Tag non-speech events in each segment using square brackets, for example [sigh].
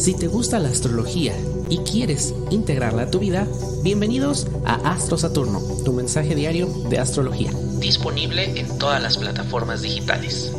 Si te gusta la astrología y quieres integrarla a tu vida, bienvenidos a Astro Saturno, tu mensaje diario de astrología, disponible en todas las plataformas digitales.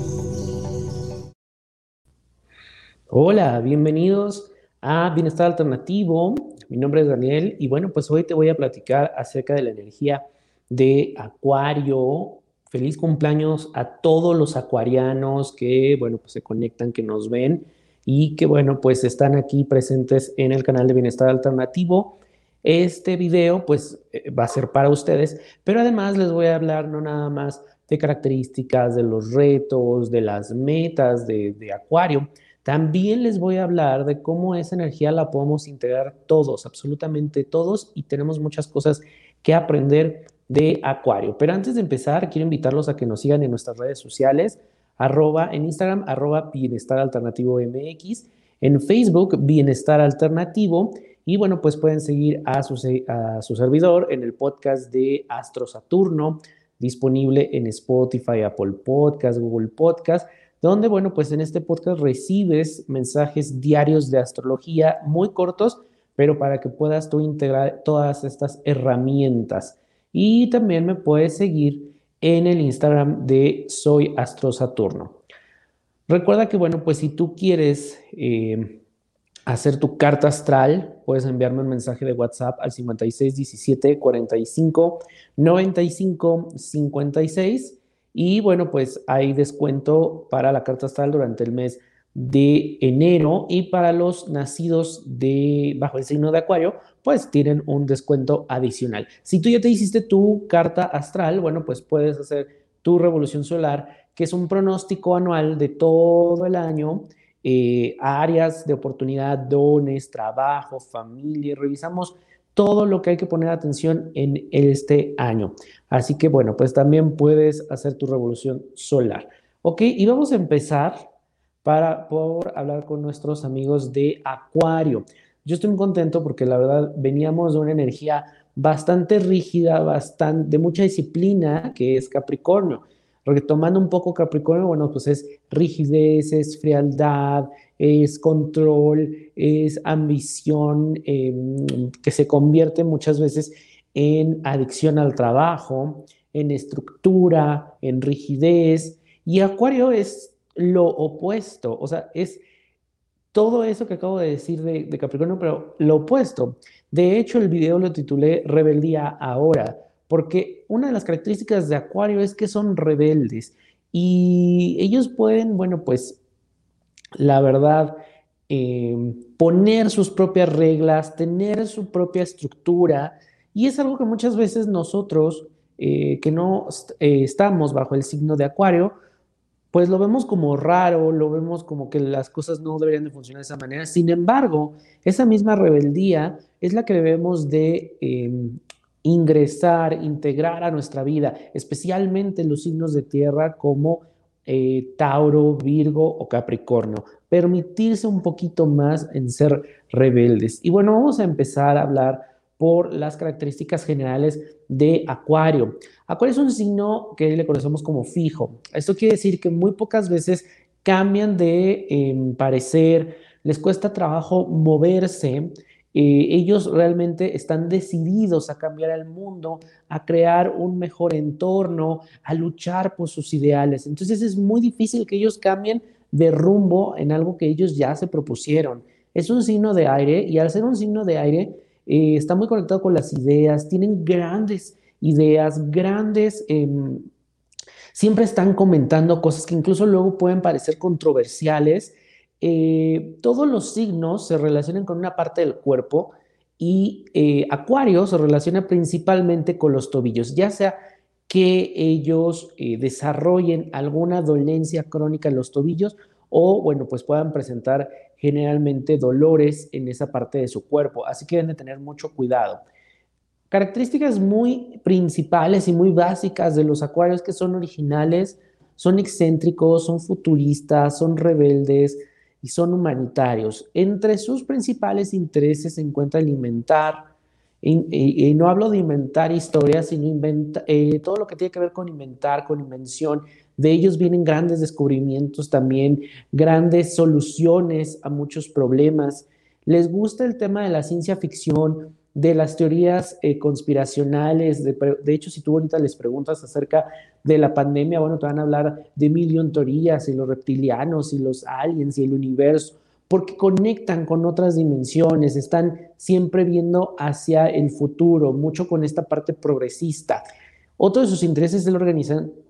Hola, bienvenidos a Bienestar Alternativo. Mi nombre es Daniel y bueno, pues hoy te voy a platicar acerca de la energía de Acuario. Feliz cumpleaños a todos los acuarianos que, bueno, pues se conectan, que nos ven y que bueno, pues están aquí presentes en el canal de Bienestar Alternativo. Este video pues eh, va a ser para ustedes, pero además les voy a hablar no nada más de características, de los retos, de las metas de, de Acuario, también les voy a hablar de cómo esa energía la podemos integrar todos, absolutamente todos, y tenemos muchas cosas que aprender de Acuario. Pero antes de empezar, quiero invitarlos a que nos sigan en nuestras redes sociales arroba, en Instagram, arroba Bienestar Alternativo MX, en Facebook, Bienestar Alternativo, y bueno, pues pueden seguir a su, a su servidor en el podcast de Astro Saturno, disponible en Spotify, Apple Podcast, Google Podcast, donde, bueno, pues en este podcast recibes mensajes diarios de astrología muy cortos, pero para que puedas tú integrar todas estas herramientas. Y también me puedes seguir en el Instagram de Soy Astro Saturno. Recuerda que, bueno, pues si tú quieres eh, hacer tu carta astral, puedes enviarme un mensaje de WhatsApp al 5617 45 95 56. Y bueno, pues hay descuento para la carta astral durante el mes de enero y para los nacidos de bajo el signo de Acuario, pues tienen un descuento adicional. Si tú ya te hiciste tu carta astral, bueno, pues puedes hacer tu revolución solar, que es un pronóstico anual de todo el año, eh, áreas de oportunidad, dones, trabajo, familia, revisamos todo lo que hay que poner atención en este año. Así que bueno, pues también puedes hacer tu revolución solar. Ok, y vamos a empezar para por hablar con nuestros amigos de Acuario. Yo estoy muy contento porque la verdad veníamos de una energía bastante rígida, bastante de mucha disciplina, que es Capricornio. Retomando un poco Capricornio, bueno, pues es rigidez, es frialdad, es control, es ambición, em, que se convierte muchas veces en adicción al trabajo, en estructura, en rigidez. Y Acuario es lo opuesto, o sea, es todo eso que acabo de decir de, Capricornio, pero lo opuesto. De hecho, el video lo titulé Rebeldía ahora, porque una de las características de Acuario es que son rebeldes y ellos pueden, bueno, pues, la verdad, eh, poner sus propias reglas, tener su propia estructura, y es algo que muchas veces nosotros, eh, que no eh, estamos bajo el signo de Acuario, pues lo vemos como raro, lo vemos como que las cosas no deberían de funcionar de esa manera. Sin embargo, esa misma rebeldía es la que debemos de em, ingresar, integrar a nuestra vida, especialmente los signos de tierra como eh, Tauro, Virgo o Capricornio. Permitirse un poquito más en ser rebeldes. Y bueno, vamos a empezar a hablar por las características generales de Acuario. Acuario es un signo que le conocemos como fijo. Esto quiere decir que muy pocas veces cambian de em, parecer, les cuesta trabajo moverse. Eh, ellos realmente están decididos a cambiar el mundo, a crear un mejor entorno, a luchar por sus ideales. Entonces es muy difícil que ellos cambien de rumbo en algo que ellos ya se propusieron. Es un signo de aire y al ser un signo de aire, eh, está muy conectado con las ideas, tienen grandes ideas, grandes... Em, siempre están comentando cosas que incluso luego pueden parecer controversiales. Eh, todos los signos se relacionan con una parte del cuerpo y eh, Acuario se relaciona principalmente con los tobillos, ya sea que ellos desarrollen alguna dolencia crónica en los tobillos o, bueno, pues puedan presentar generalmente dolores en esa parte de su cuerpo, así que deben de tener mucho cuidado. Características muy principales y muy básicas de los acuarios que son originales, son excéntricos, son futuristas, son rebeldes y son humanitarios. Entre sus principales intereses se encuentra alimentar, y, no hablo de inventar historias, sino eh, todo lo que tiene que ver con inventar, con invención, de ellos vienen grandes descubrimientos también, grandes soluciones a muchos problemas. les gusta el tema de la ciencia ficción, de las teorías eh, conspiracionales. De, de, hecho, si tú ahorita les preguntas acerca de la pandemia, bueno, te van a hablar de mil teorías y los reptilianos y los aliens y el universo, porque conectan con otras dimensiones, están siempre viendo hacia el futuro, mucho con esta parte progresista. Otro de sus intereses es la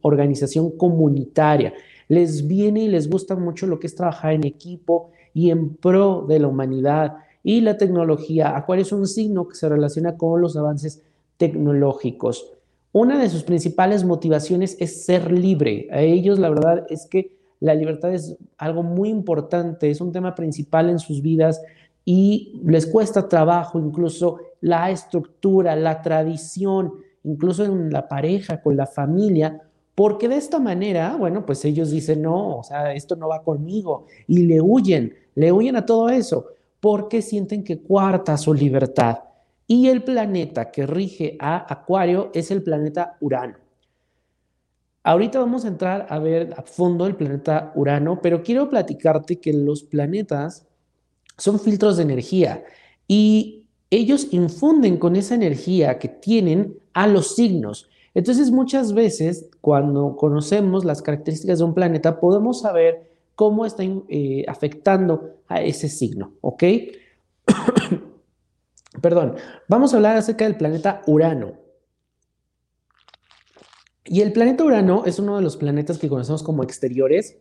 organización comunitaria. Les viene y les gusta mucho lo que es trabajar en equipo y en pro de la humanidad y la tecnología. Acuario es un signo que se relaciona con los avances tecnológicos. Una de sus principales motivaciones es ser libre. A ellos la verdad es que la libertad es algo muy importante, es un tema principal en sus vidas y les cuesta trabajo incluso la estructura, la tradición, incluso en la pareja, con la familia, porque de esta manera, bueno, pues ellos dicen, no, o sea, esto no va conmigo y le huyen, le huyen a todo eso porque sienten que cuarta su libertad. Y el planeta que rige a Acuario es el planeta Urano. Ahorita vamos a entrar a ver a fondo el planeta Urano, pero quiero platicarte que los planetas son filtros de energía y ellos infunden con esa energía que tienen a los signos. Entonces muchas veces cuando conocemos las características de un planeta podemos saber cómo está eh, afectando a ese signo, ¿ok? [coughs] Perdón, vamos a hablar acerca del planeta Urano. Y el planeta Urano es uno de los planetas que conocemos como exteriores,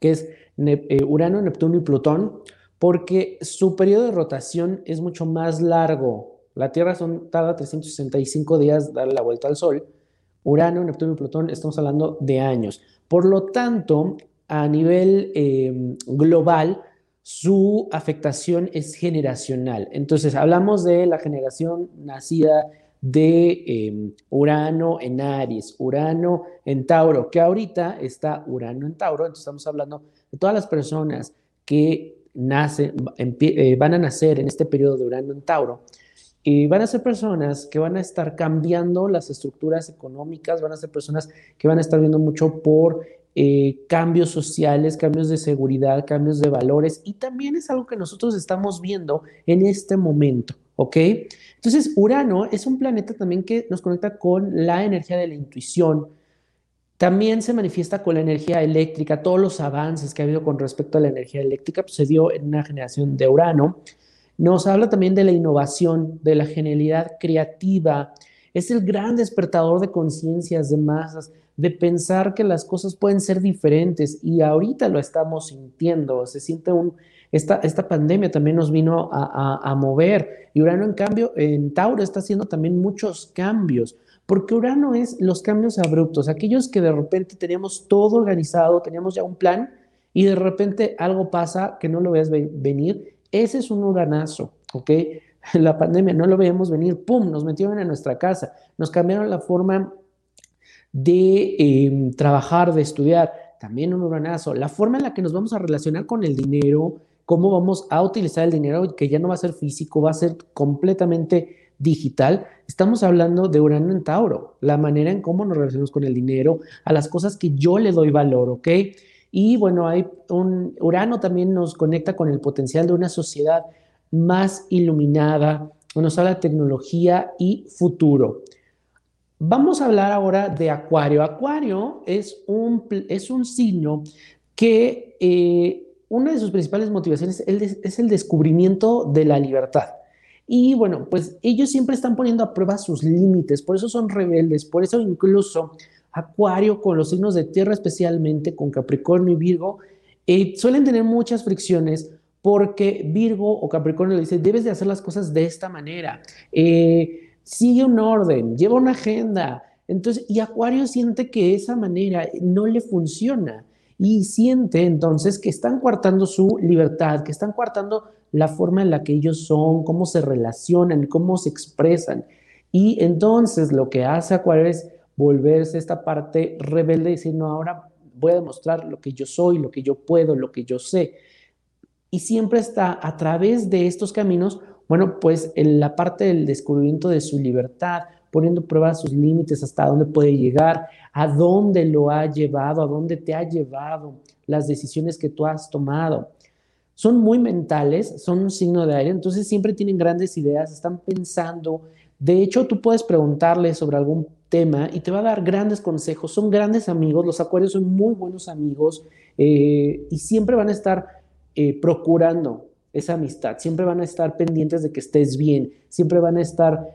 que es eh, Urano, Neptuno y Plutón, porque su periodo de rotación es mucho más largo. La Tierra son, tarda 365 días darle la vuelta al Sol. Urano, Neptuno y Plutón, estamos hablando de años. Por lo tanto, a nivel em, global, su afectación es generacional. Entonces, hablamos de la generación nacida de em, Urano en Aries, Urano en Tauro, que ahorita está Urano en Tauro, entonces estamos hablando de todas las personas que nacen, eh, van a nacer en este periodo de Urano en Tauro. Y van a ser personas que van a estar cambiando las estructuras económicas, van a ser personas que van a estar viendo mucho por eh, cambios sociales, cambios de seguridad, cambios de valores y también es algo que nosotros estamos viendo en este momento, ¿ok? Entonces, Urano es un planeta también que nos conecta con la energía de la intuición, también se manifiesta con la energía eléctrica, todos los avances que ha habido con respecto a la energía eléctrica pues, se dio en una generación de Urano. Nos habla también de la innovación, de la genialidad creativa, es el gran despertador de conciencias de masas, de pensar que las cosas pueden ser diferentes. Y ahorita lo estamos sintiendo, se siente esta pandemia también nos vino a, mover. Y Urano en cambio en Tauro está haciendo también muchos cambios, porque Urano es los cambios abruptos, aquellos que de repente teníamos todo organizado, teníamos ya un plan y de repente algo pasa que no lo ves venir, ese es un uranazo, ¿ok? [laughs] La pandemia no lo veíamos venir, ¡pum!, nos metieron en nuestra casa, nos cambiaron la forma de em, trabajar, de estudiar, también un uranazo, la forma en la que nos vamos a relacionar con el dinero, cómo vamos a utilizar el dinero, que ya no va a ser físico, va a ser completamente digital, estamos hablando de Urano en Tauro, la manera en cómo nos relacionamos con el dinero, a las cosas que yo le doy valor, ¿ok? Y bueno, hay un Urano también nos conecta con el potencial de una sociedad más iluminada, nos habla tecnología y futuro. Vamos a hablar ahora de Acuario. Acuario es un, es un signo que eh, una de sus principales motivaciones es el descubrimiento de la libertad. Y bueno, pues ellos siempre están poniendo a prueba sus límites, por eso son rebeldes, por eso incluso Acuario con los signos de tierra, especialmente con Capricornio y Virgo, eh, suelen tener muchas fricciones porque Virgo o Capricornio le dice, debes de hacer las cosas de esta manera. Eh, sigue un orden, lleva una agenda. Entonces, y Acuario siente que esa manera no le funciona y siente entonces que están coartando su libertad, que están coartando la forma en la que ellos son, cómo se relacionan, cómo se expresan. Y entonces lo que hace Acuario es volverse esta parte rebelde y ahora voy a demostrar lo que yo soy, lo que yo puedo, lo que yo sé. Y siempre está a través de estos caminos bueno, pues en la parte del descubrimiento de su libertad, poniendo prueba sus límites, hasta dónde puede llegar, a dónde lo ha llevado, a dónde te ha llevado las decisiones que tú has tomado. son muy mentales, son un signo de aire, entonces siempre tienen grandes ideas, están pensando. De hecho, tú puedes preguntarle sobre algún tema y te va a dar grandes consejos. Son grandes amigos, los acuarios son muy buenos amigos eh, y siempre van a estar eh, procurando esa amistad, siempre van a estar pendientes de que estés bien, siempre van a estar,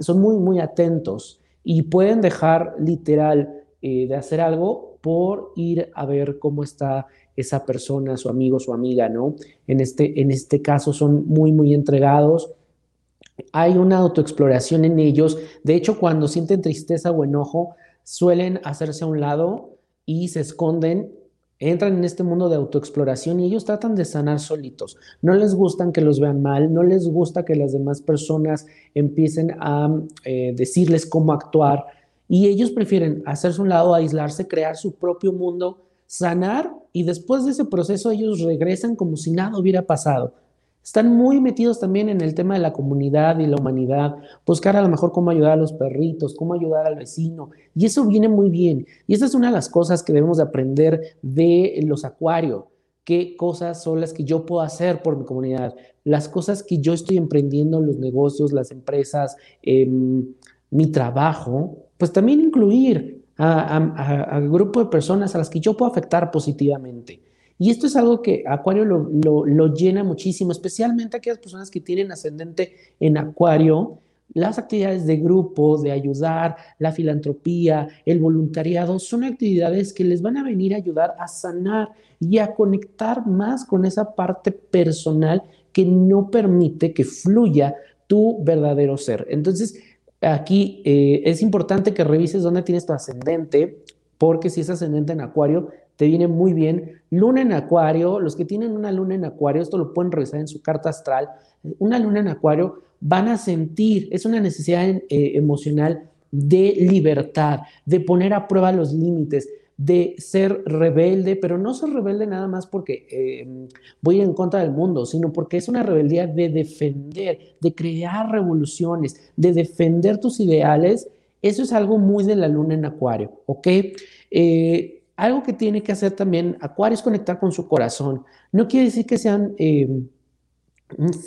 son muy, muy atentos y pueden dejar literal eh, de hacer algo por ir a ver cómo está esa persona, su amigo, su amiga, ¿no? En este, en este caso son muy, muy entregados. Hay una autoexploración en ellos. De hecho, cuando sienten tristeza o enojo, suelen hacerse a un lado y se esconden, entran en este mundo de autoexploración y ellos tratan de sanar solitos. No les gustan que los vean mal, no les gusta que las demás personas empiecen a eh, decirles cómo actuar y ellos prefieren hacerse un lado, aislarse, crear su propio mundo sanar y después de ese proceso ellos regresan como si nada hubiera pasado. Están muy metidos también en el tema de la comunidad y la humanidad, buscar a lo mejor cómo ayudar a los perritos, cómo ayudar al vecino, y eso viene muy bien. Y esa es una de las cosas que debemos de aprender de los acuarios. ¿Qué cosas son las que yo puedo hacer por mi comunidad? Las cosas que yo estoy emprendiendo, los negocios, las empresas, em, mi trabajo, pues también incluir a, grupo de personas a las que yo puedo afectar positivamente. Y esto es algo que Acuario lo, llena muchísimo, especialmente aquellas personas que tienen ascendente en Acuario. Las actividades de grupo, de ayudar, la filantropía, el voluntariado, son actividades que les van a venir a ayudar a sanar y a conectar más con esa parte personal que no permite que fluya tu verdadero ser. Entonces, Aquí eh, es importante que revises dónde tienes tu ascendente, porque si es ascendente en Acuario, te viene muy bien. Luna en Acuario, los que tienen una luna en Acuario, esto lo pueden revisar en su carta astral. Una luna en Acuario van a sentir, es una necesidad eh, emocional de libertad, de poner a prueba los límites, de ser rebelde, pero no ser rebelde nada más porque eh, voy en contra del mundo, sino porque es una rebeldía de defender, de crear revoluciones, de defender tus ideales. Eso es algo muy de la luna en Acuario, ¿ok? Eh, algo que tiene que hacer también Acuario es conectar con su corazón. No quiere decir que sean eh,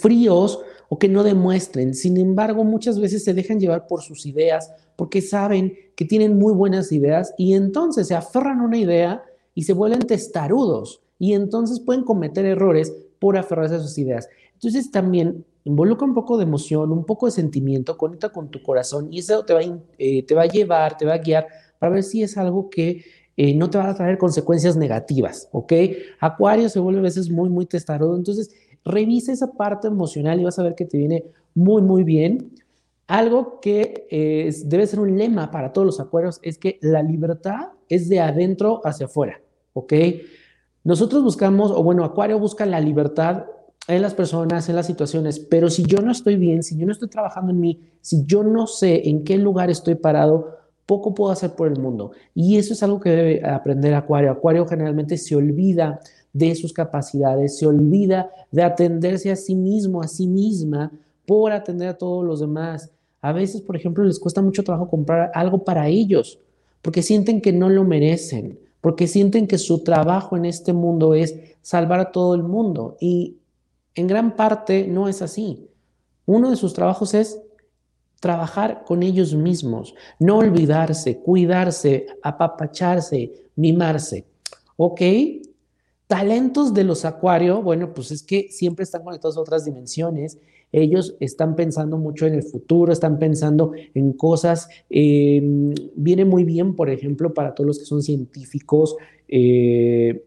fríos o que no demuestren. Sin embargo, muchas veces se dejan llevar por sus ideas porque saben que tienen muy buenas ideas y entonces se aferran a una idea y se vuelven testarudos y entonces pueden cometer errores por aferrarse a sus ideas. Entonces también involucra un poco de emoción, un poco de sentimiento, conecta con tu corazón y eso te va, eh, te va a llevar, te va a guiar para ver si es algo que eh, no te va a traer consecuencias negativas, ¿ok? Acuario se vuelve a veces muy, muy testarudo, entonces Revisa esa parte emocional y vas a ver que te viene muy, muy bien. Algo que eh, debe ser un lema para todos los acuarios es que la libertad es de adentro hacia afuera, ¿ok? Nosotros buscamos, o bueno, Acuario busca la libertad en las personas, en las situaciones, pero si yo no estoy bien, si yo no estoy trabajando en mí, si yo no sé en qué lugar estoy parado, poco puedo hacer por el mundo. Y eso es algo que debe aprender Acuario. Acuario generalmente se olvida de sus capacidades, se olvida de atenderse a sí mismo, a sí misma, por atender a todos los demás. A veces, por ejemplo, les cuesta mucho trabajo comprar algo para ellos, porque sienten que no lo merecen, porque sienten que su trabajo en este mundo es salvar a todo el mundo. Y en gran parte no es así. Uno de sus trabajos es trabajar con ellos mismos, no olvidarse, cuidarse, apapacharse, mimarse. ¿Ok? Talentos de los acuarios, bueno, pues es que siempre están conectados a otras dimensiones. Ellos están pensando mucho en el futuro, están pensando en cosas. Em, viene muy bien, por ejemplo, para todos los que son científicos. Eh,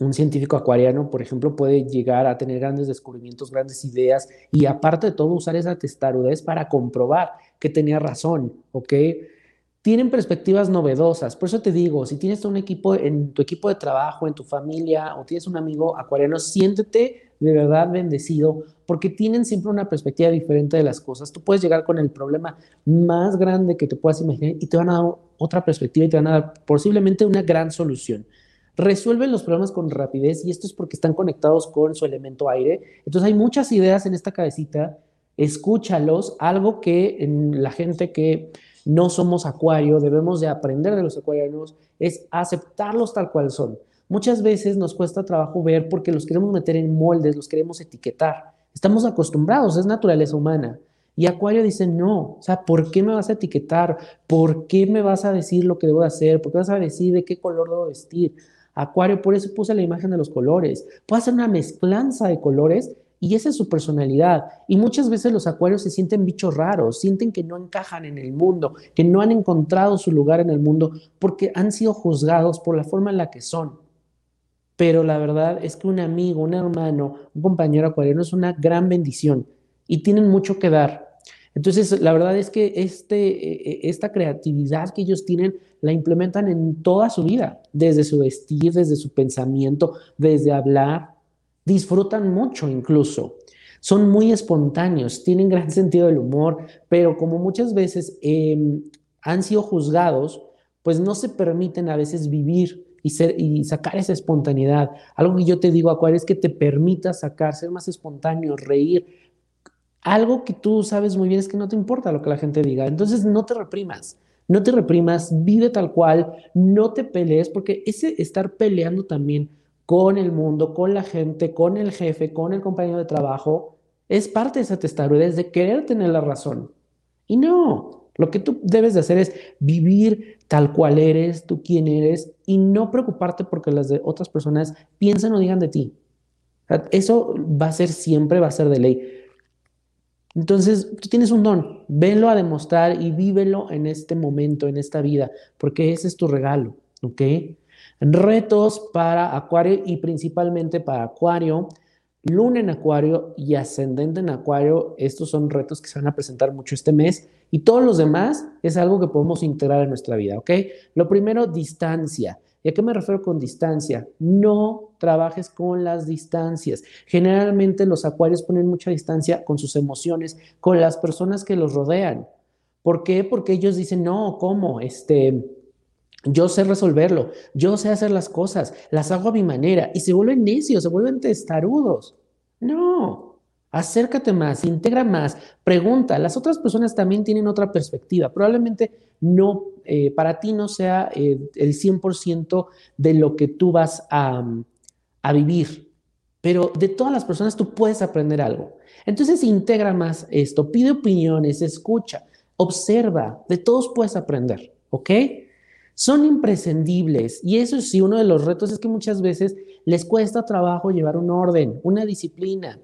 un científico acuariano, por ejemplo, puede llegar a tener grandes descubrimientos, grandes ideas y aparte de todo usar esa testarudez para comprobar que tenía razón, ¿ok? tienen perspectivas novedosas. Por eso te digo, si tienes un equipo en tu equipo de trabajo, en tu familia o tienes un amigo acuariano, siéntete de verdad bendecido porque tienen siempre una perspectiva diferente de las cosas. Tú puedes llegar con el problema más grande que te puedas imaginar y te van a dar otra perspectiva y te van a dar posiblemente una gran solución. Resuelven los problemas con rapidez y esto es porque están conectados con su elemento aire. Entonces hay muchas ideas en esta cabecita. Escúchalos, algo que en la gente que no somos acuario, debemos de aprender de los acuarianos, es aceptarlos tal cual son. muchas veces nos cuesta trabajo ver porque los queremos meter en moldes, los queremos etiquetar. Estamos acostumbrados, es naturaleza humana. Y Acuario dice, no, o sea, ¿por qué me vas a etiquetar? ¿Por qué me vas a decir lo que debo hacer? ¿Por qué vas a decir de qué color debo vestir? Acuario, por eso puse la imagen de los colores. Puede hacer una mezclanza de colores y esa es su personalidad. Y muchas veces los acuarios se sienten bichos raros, sienten que no encajan en el mundo, que no han encontrado su lugar en el mundo porque han sido juzgados por la forma en la que son. Pero la verdad es que un amigo, un hermano, un compañero acuariano es una gran bendición y tienen mucho que dar. Entonces, la verdad es que este, e, e, esta creatividad que ellos tienen la implementan en toda su vida, desde su vestir, desde su pensamiento, desde hablar. Disfrutan mucho incluso. Son muy espontáneos, tienen gran [laughs] sentido del humor, pero como muchas veces em, han sido juzgados, pues no se permiten a veces vivir y sacar esa espontaneidad. Algo que yo te digo, Acuario, es que te permita sacar, ser más espontáneo, reír, algo que tú sabes muy bien es que no te importa lo que la gente diga. Entonces no te reprimas, no te reprimas, vive tal cual, no te pelees, porque ese estar peleando también con el mundo, con la gente, con el jefe, con el compañero de trabajo, es parte de esa testarudez de querer tener la razón. Y no, lo que tú debes de hacer es vivir tal cual eres, tú quién eres, y no preocuparte porque las de otras personas piensen o digan de ti. eso va a ser siempre, va a ser de ley. Entonces, tú tienes un don, venlo a demostrar y vívelo en este momento, en esta vida, porque ese es tu regalo, ¿ok? Retos para Acuario y principalmente para Acuario, Luna en Acuario y Ascendente en Acuario, estos son retos que se van a presentar mucho este mes y todos los demás es algo que podemos integrar en nuestra vida, ¿ok? Lo primero, distancia. ¿Y a qué me refiero con distancia? No trabajes con las distancias. Generalmente los acuarios ponen mucha distancia con sus emociones, con las personas que los rodean. ¿Por qué? Porque ellos dicen, no, ¿cómo? Este, yo sé resolverlo, yo sé hacer las cosas, las hago a mi manera y se vuelven necios, se vuelven testarudos. No, acércate más, integra más, pregunta. Las otras personas también tienen otra perspectiva. Probablemente no, eh, para ti no sea eh, el 100% de lo que tú vas a, a vivir, pero de todas las personas tú puedes aprender algo. Entonces integra más esto, pide opiniones, escucha, observa, de todos puedes aprender, ¿ok? Son imprescindibles y eso sí, uno de los retos es que muchas veces les cuesta trabajo llevar un orden, una disciplina.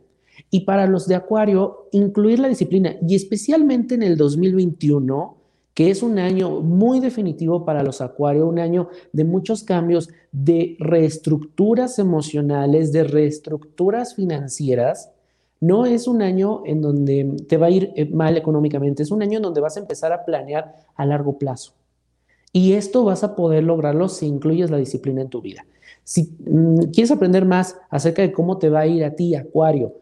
Y para los de Acuario, incluir la disciplina, y especialmente en el 2021, que es un año muy definitivo para los Acuario, un año de muchos cambios, de reestructuras emocionales, de reestructuras financieras, no es un año en donde te va a ir eh, mal económicamente, es un año en donde vas a empezar a planear a largo plazo. Y esto vas a poder lograrlo si incluyes la disciplina en tu vida. Si mm, quieres aprender más acerca de cómo te va a ir a ti, Acuario,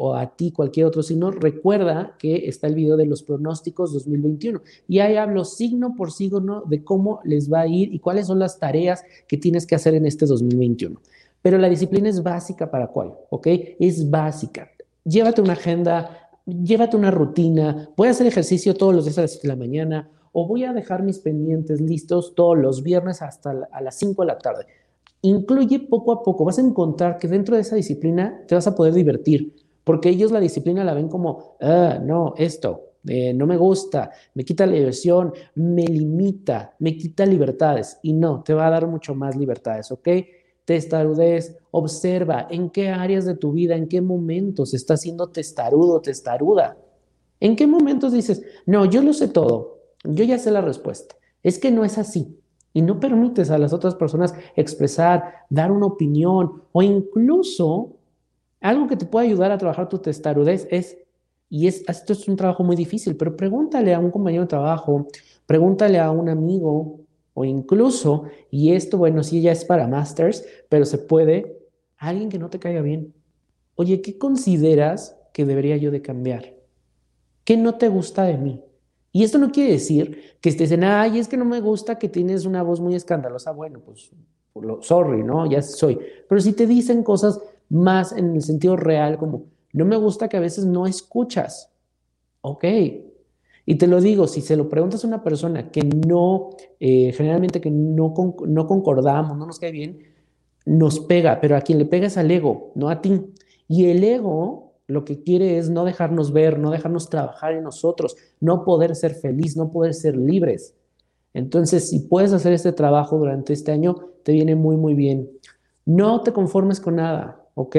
o, a ti cualquier otro signo, recuerda que está el video de los pronósticos 2021 y ahí hablo signo por signo de cómo les va a ir y cuáles son las tareas que tienes que hacer en este 2021. Pero la disciplina es básica para cuál, ¿ok? Es básica. Llévate una agenda, llévate una rutina, voy a hacer ejercicio todos los días a las 7 de la mañana o voy a dejar mis pendientes listos todos los viernes hasta a las 5 de la tarde. Incluye poco a poco, vas a encontrar que dentro de esa disciplina te vas a poder divertir, porque ellos la disciplina la ven como, ah, no, esto, eh, no me gusta, me quita la diversión, me limita, me quita libertades. Y no, te va a dar mucho más libertades, ¿ok? Testarudez, observa en qué áreas de tu vida, en qué momentos estás siendo testarudo, testaruda. ¿En qué momentos dices, no, yo lo sé todo, yo ya sé la respuesta? Es que no es así y no permites a las otras personas expresar, dar una opinión o incluso algo que te puede ayudar a trabajar tu testarudez es, y es, esto es un trabajo muy difícil, pero pregúntale a un compañero de trabajo, pregúntale a un amigo o incluso, y esto, bueno, sí ya es para masters, pero se puede, a alguien que no te caiga bien. Oye, ¿qué consideras que debería yo de cambiar? ¿Qué no te gusta de mí? Y esto no quiere decir que estés en, ay, es que no me gusta que tienes una voz muy escandalosa. Bueno, pues, sorry, ¿no? Ya soy. Pero si te dicen cosas más en el sentido real, como, no me gusta que a veces no escuchas. Ok. Y te lo digo, si se lo preguntas a una persona que no, eh, generalmente que no, no concordamos, no nos cae bien, nos pega, pero a quien le pega es al ego, no a ti. Y el ego lo que quiere es no dejarnos ver, no dejarnos trabajar en nosotros, no poder ser feliz, no poder ser libres. Entonces, si puedes hacer este trabajo durante este año, te viene muy, muy bien. No te conformes con nada, ¿ok?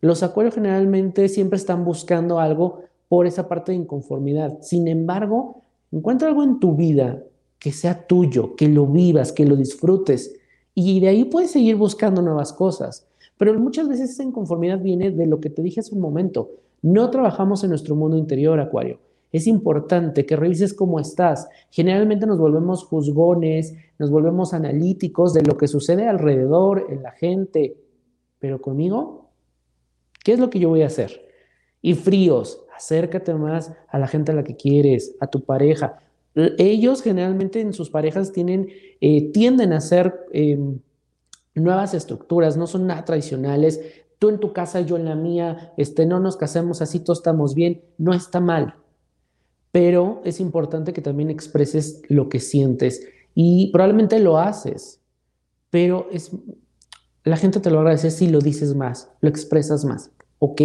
Los acuarios generalmente siempre están buscando algo por esa parte de inconformidad. Sin embargo, encuentra algo en tu vida que sea tuyo, que lo vivas, que lo disfrutes. Y de ahí puedes seguir buscando nuevas cosas. Pero muchas veces esa inconformidad viene de lo que te dije hace un momento. No trabajamos en nuestro mundo interior, Acuario. Es importante que revises cómo estás. Generalmente nos volvemos juzgones, nos volvemos analíticos de lo que sucede alrededor, en la gente. Pero conmigo, ¿qué es lo que yo voy a hacer? Y fríos, acércate más a la gente a la que quieres, a tu pareja. Ellos generalmente en sus parejas tienen, eh, tienden a ser em, nuevas estructuras, no son nada tradicionales. Tú en tu casa, yo en la mía, este, no nos casemos así, todos estamos bien, no está mal. Pero es importante que también expreses lo que sientes y probablemente lo haces, pero es, la gente te lo agradece si lo dices más, lo expresas más. ¿Ok?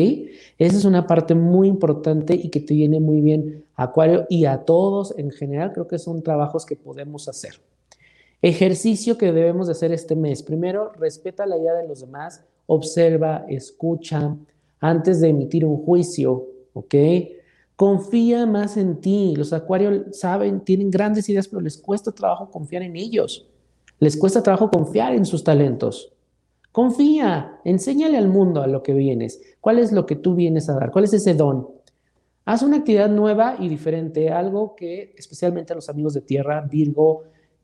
Esa es una parte muy importante y que te viene muy bien Acuario y a todos en general. Creo que son trabajos que podemos hacer. Ejercicio que debemos de hacer este mes. Primero, respeta la idea de los demás, observa, escucha antes de emitir un juicio, ¿ok? Confía más en ti. Los acuarios saben, tienen grandes ideas, pero les cuesta trabajo confiar en ellos. Les cuesta trabajo confiar en sus talentos. Confía, enséñale al mundo a lo que vienes. ¿Cuál es lo que tú vienes a dar? ¿Cuál es ese don? Haz una actividad nueva y diferente, algo que especialmente a los amigos de tierra, Virgo,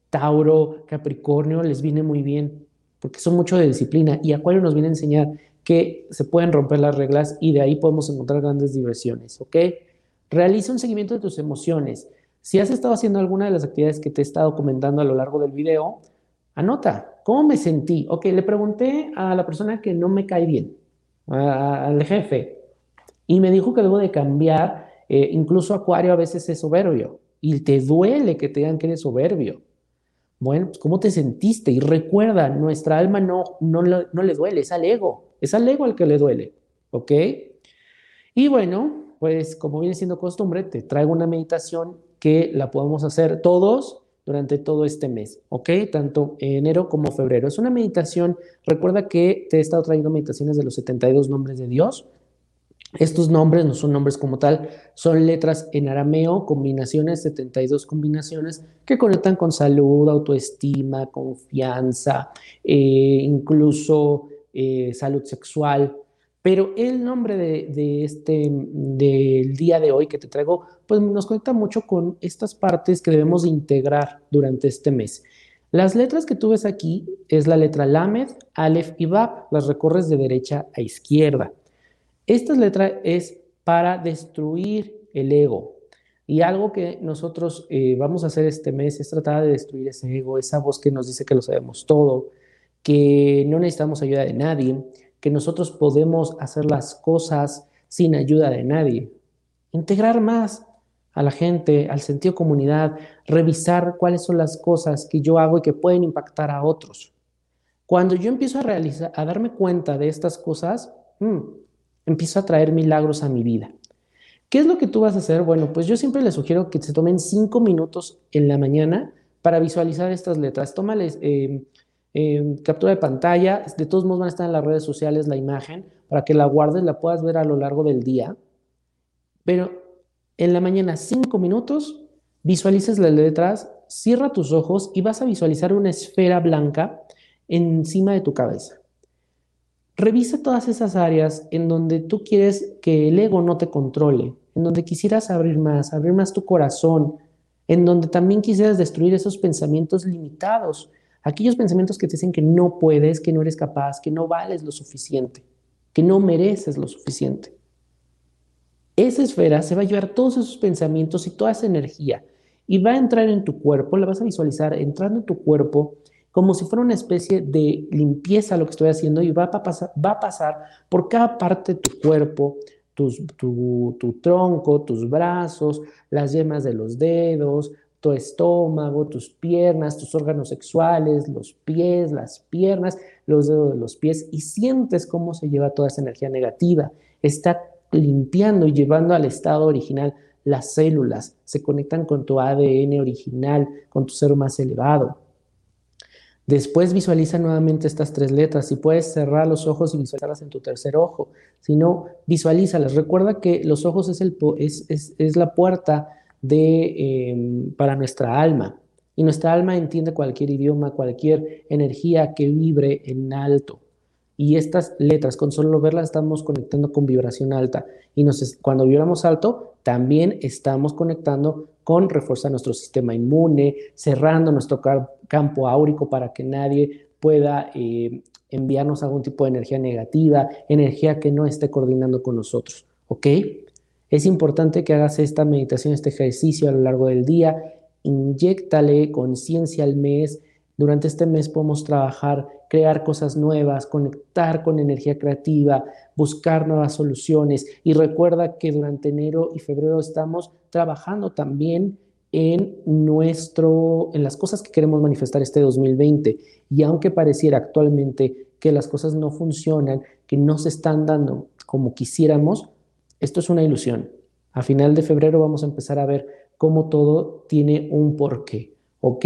Tauro, Capricornio, les viene muy bien, porque son mucho de disciplina. Y Acuario nos viene a enseñar que se pueden romper las reglas y de ahí podemos encontrar grandes diversiones, ¿ok? Realiza un seguimiento de tus emociones. Si has estado haciendo alguna de las actividades que te he estado comentando a lo largo del video, Anota, ¿cómo me sentí? Ok, le pregunté a la persona que no me cae bien, al jefe, y me dijo que debo de cambiar, eh, incluso Acuario a veces es soberbio, y te duele que te digan que eres soberbio. Bueno, pues ¿cómo te sentiste? Y recuerda, nuestra alma no, no, no le duele, es al ego, es al ego al que le duele, ¿ok? Y bueno, pues como viene siendo costumbre, te traigo una meditación que la podemos hacer todos durante todo este mes, ¿ok? Tanto enero como febrero. Es una meditación, recuerda que te he estado trayendo meditaciones de los 72 nombres de Dios. Estos nombres no son nombres como tal, son letras en arameo, combinaciones, 72 combinaciones que conectan con salud, autoestima, confianza, eh, incluso eh, salud sexual, pero el nombre de, este, del día de hoy que te traigo, pues nos conecta mucho con estas partes que debemos integrar durante este mes. Las letras que tú ves aquí es la letra Lamed, Aleph y Bab, las recorres de derecha a izquierda. Esta letra es para destruir el ego. Y algo que nosotros eh, vamos a hacer este mes es tratar de destruir ese ego, esa voz que nos dice que lo sabemos todo, que no necesitamos ayuda de nadie, que nosotros podemos hacer las cosas sin ayuda de nadie. Integrar más a la gente, al sentido comunidad, revisar cuáles son las cosas que yo hago y que pueden impactar a otros. Cuando yo empiezo a realizar, a darme cuenta de estas cosas, mm, empiezo a traer milagros a mi vida. ¿Qué es lo que tú vas a hacer? Bueno, pues yo siempre les sugiero que se tomen cinco minutos en la mañana para visualizar estas letras. Tómales, eh, captura de pantalla. De todos modos van a estar en las redes sociales la imagen para que la guardes, la puedas ver a lo largo del día. Pero en la mañana, cinco minutos, visualices las letras, cierra tus ojos y vas a visualizar una esfera blanca encima de tu cabeza. Revisa todas esas áreas en donde tú quieres que el ego no te controle, en donde quisieras abrir más, abrir más tu corazón, en donde también quisieras destruir esos pensamientos limitados Aquellos pensamientos que te dicen que no puedes, que no eres capaz, que no vales lo suficiente, que no mereces lo suficiente. Esa esfera se va a llevar todos esos pensamientos y toda esa energía y va a entrar en tu cuerpo, la vas a visualizar entrando en tu cuerpo como si fuera una especie de limpieza lo que estoy haciendo y va a pasar, por cada parte de tu cuerpo, tu, tu tronco, tus brazos, las yemas de los dedos, tu estómago, tus piernas, tus órganos sexuales, los pies, las piernas, los dedos de los pies y sientes cómo se lleva toda esa energía negativa. Está limpiando y llevando al estado original las células, se conectan con tu ADN original, con tu ser más elevado. Después visualiza nuevamente estas tres letras. Si puedes cerrar los ojos y visualizarlas en tu tercer ojo. Si no, visualízalas. Recuerda que los ojos es, el, es, la puerta de, em, para nuestra alma. Y nuestra alma entiende cualquier idioma, cualquier energía que vibre en alto. Y estas letras, con solo verlas, estamos conectando con vibración alta. Y nos, cuando vibramos alto, también estamos conectando con reforzar nuestro sistema inmune, cerrando nuestro campo áurico para que nadie pueda eh, enviarnos algún tipo de energía negativa, energía que no esté coordinando con nosotros. ¿Ok? Es importante que hagas esta meditación, este ejercicio a lo largo del día. Inyéctale conciencia al mes. Durante este mes podemos trabajar, crear cosas nuevas, conectar con energía creativa, buscar nuevas soluciones. Y recuerda que durante enero y febrero estamos trabajando también en nuestro, en las cosas que queremos manifestar este 2020. Y aunque pareciera actualmente que las cosas no funcionan, que no se están dando como quisiéramos, esto es una ilusión. A final de febrero vamos a empezar a ver cómo todo tiene un porqué, ¿ok?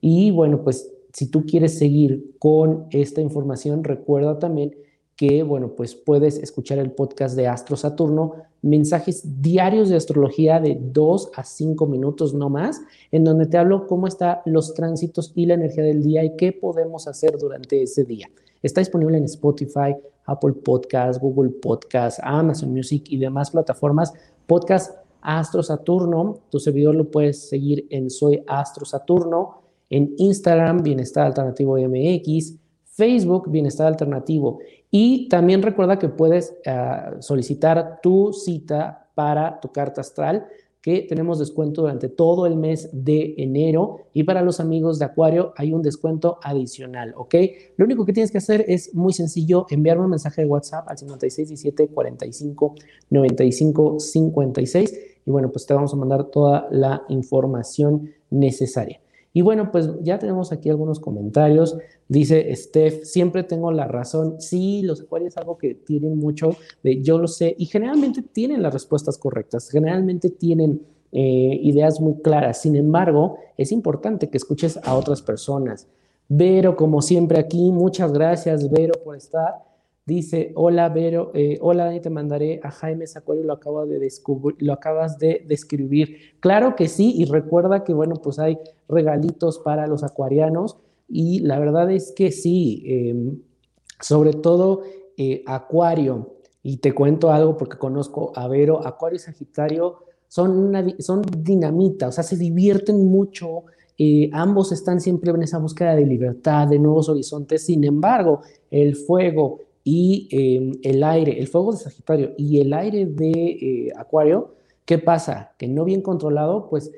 Y bueno, pues si tú quieres seguir con esta información, recuerda también que, bueno, pues puedes escuchar el podcast de Astro Saturno, mensajes diarios de astrología de dos a cinco minutos no más, en donde te hablo cómo están los tránsitos y la energía del día y qué podemos hacer durante ese día. Está disponible en Spotify, Apple Podcasts, Google Podcasts, Amazon Music y demás plataformas. Podcast Astro Saturno, tu servidor lo puedes seguir en Soy Astro Saturno, en Instagram, Bienestar Alternativo MX, Facebook, Bienestar Alternativo. Y también recuerda que puedes ah, solicitar tu cita para tu carta astral, tenemos descuento durante todo el mes de enero. Y para los amigos de Acuario hay un descuento adicional, ¿ok? Lo único que tienes que hacer es muy sencillo, enviarme un mensaje de WhatsApp al 5617 45 95 56. Y bueno, pues te vamos a mandar toda la información necesaria. Y bueno, pues ya tenemos aquí algunos comentarios. Dice Steph, siempre tengo la razón. Sí, los acuarios es algo que tienen mucho de yo lo sé y generalmente tienen las respuestas correctas, generalmente tienen eh, ideas muy claras. Sin embargo, es importante que escuches a otras personas. Vero, como siempre aquí, muchas gracias, Vero, por estar. Dice, hola Vero, eh, hola Dani, te mandaré a Jaime Sacuario, lo, acabo de lo acabas de describir. Claro que sí, y recuerda que, bueno, pues hay regalitos para los acuarianos, y la verdad es que sí, em, sobre todo eh, Acuario, y te cuento algo porque conozco a Vero, Acuario y Sagitario son, una, son dinamita, o sea, se divierten mucho, eh, ambos están siempre en esa búsqueda de libertad, de nuevos horizontes, sin embargo, el fuego y em, el aire, el fuego de Sagitario y el aire de eh, Acuario, ¿qué pasa? Que no bien controlado, pues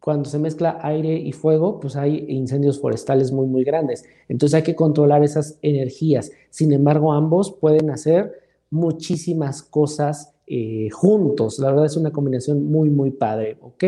cuando se mezcla aire y fuego, pues hay incendios forestales muy, muy grandes. Entonces hay que controlar esas energías. Sin embargo, ambos pueden hacer muchísimas cosas eh, juntos. La verdad es una combinación muy, muy padre, ¿ok?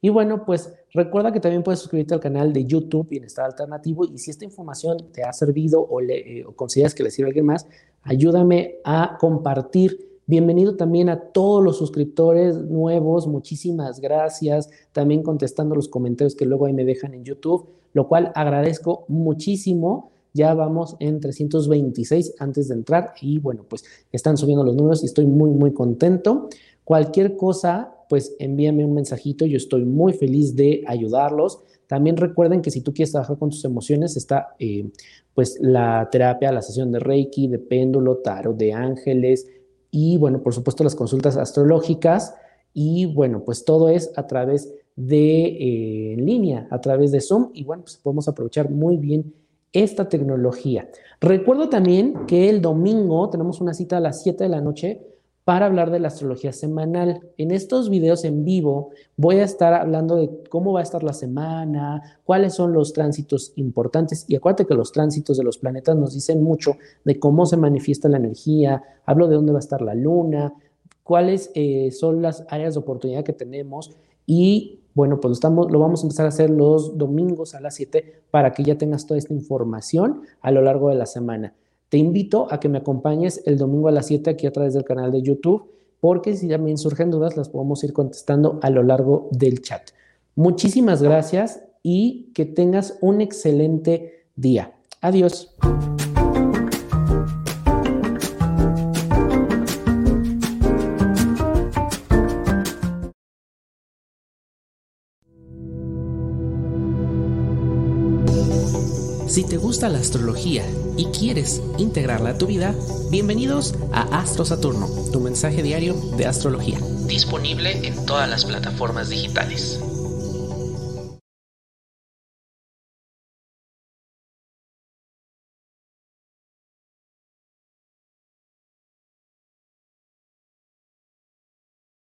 Y bueno, pues recuerda que también puedes suscribirte al canal de YouTube Bienestar Alternativo y si esta información te ha servido o, le, eh, consideras que le sirve a alguien más, ayúdame a compartir. Bienvenido también a todos los suscriptores nuevos, muchísimas gracias. También contestando los comentarios que luego ahí me dejan en YouTube, lo cual agradezco muchísimo. Ya vamos en 326 antes de entrar y bueno, pues están subiendo los números y estoy muy, muy contento. Cualquier cosa, pues envíame un mensajito, yo estoy muy feliz de ayudarlos. También recuerden que si tú quieres trabajar con tus emociones, está eh, pues la terapia, la sesión de Reiki, de péndulo, tarot, de ángeles y bueno, por supuesto las consultas astrológicas y bueno, pues todo es a través de eh, línea, a través de Zoom y bueno, pues podemos aprovechar muy bien esta tecnología. Recuerdo también que el domingo tenemos una cita a las 7 de la noche para hablar de la astrología semanal. En estos videos en vivo voy a estar hablando de cómo va a estar la semana, cuáles son los tránsitos importantes y acuérdate que los tránsitos de los planetas nos dicen mucho de cómo se manifiesta la energía, hablo de dónde va a estar la luna, cuáles eh, son las áreas de oportunidad que tenemos y bueno, pues estamos, lo vamos a empezar a hacer los domingos a las 7 para que ya tengas toda esta información a lo largo de la semana. Te invito a que me acompañes el domingo a las 7 aquí a través del canal de YouTube, porque si también surgen dudas, las podemos ir contestando a lo largo del chat. Muchísimas gracias y que tengas un excelente día. Adiós. Gusta la astrología y quieres integrarla a tu vida, bienvenidos a Astro Saturno, tu mensaje diario de astrología. Disponible en todas las plataformas digitales.